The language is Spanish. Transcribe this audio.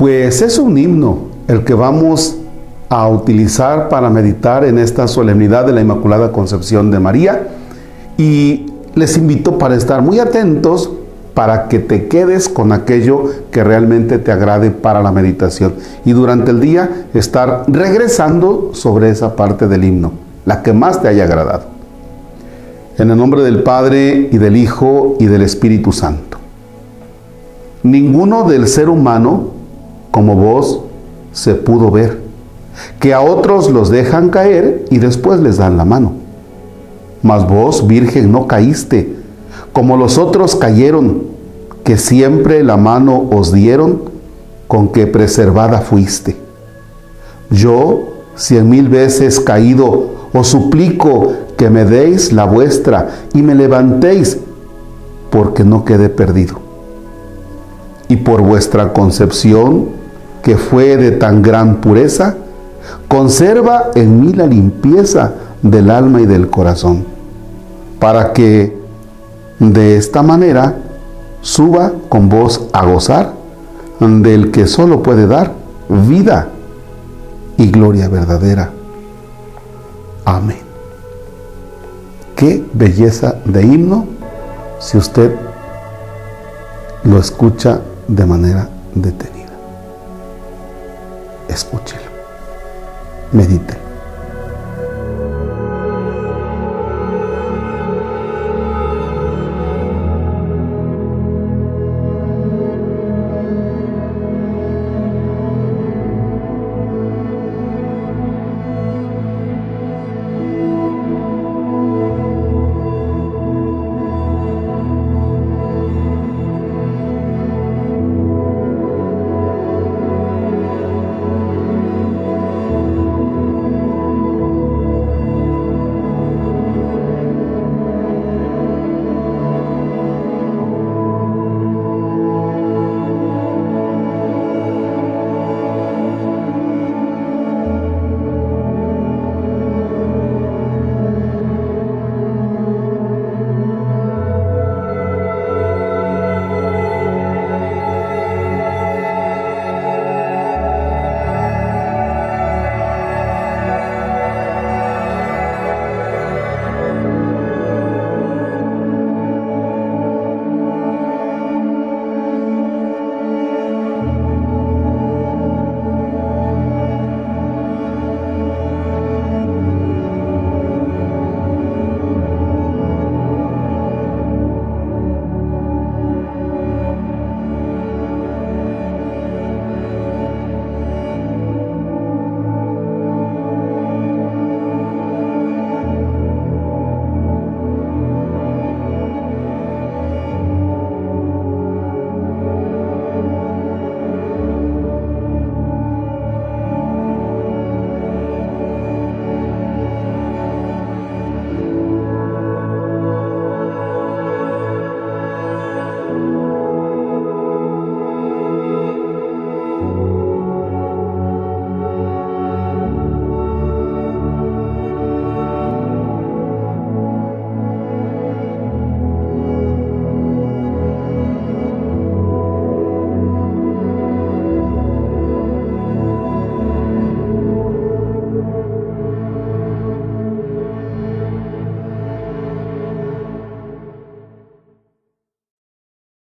Pues es un himno el que vamos a utilizar para meditar en esta solemnidad de la Inmaculada Concepción de María y les invito para estar muy atentos para que te quedes con aquello que realmente te agrade para la meditación y durante el día estar regresando sobre esa parte del himno, la que más te haya agradado. En el nombre del Padre y del Hijo y del Espíritu Santo. Ninguno del ser humano como vos se pudo ver, que a otros los dejan caer y después les dan la mano. Mas vos, Virgen, no caíste, como los otros cayeron, que siempre la mano os dieron, con que preservada fuiste. Yo, cien mil veces caído, os suplico que me deis la vuestra y me levantéis, porque no quedé perdido. Y por vuestra concepción, que fue de tan gran pureza, conserva en mí la limpieza del alma y del corazón, para que de esta manera suba con vos a gozar del que solo puede dar vida y gloria verdadera. Amén. Qué belleza de himno si usted lo escucha de manera detenida. Escúchelo. Medite.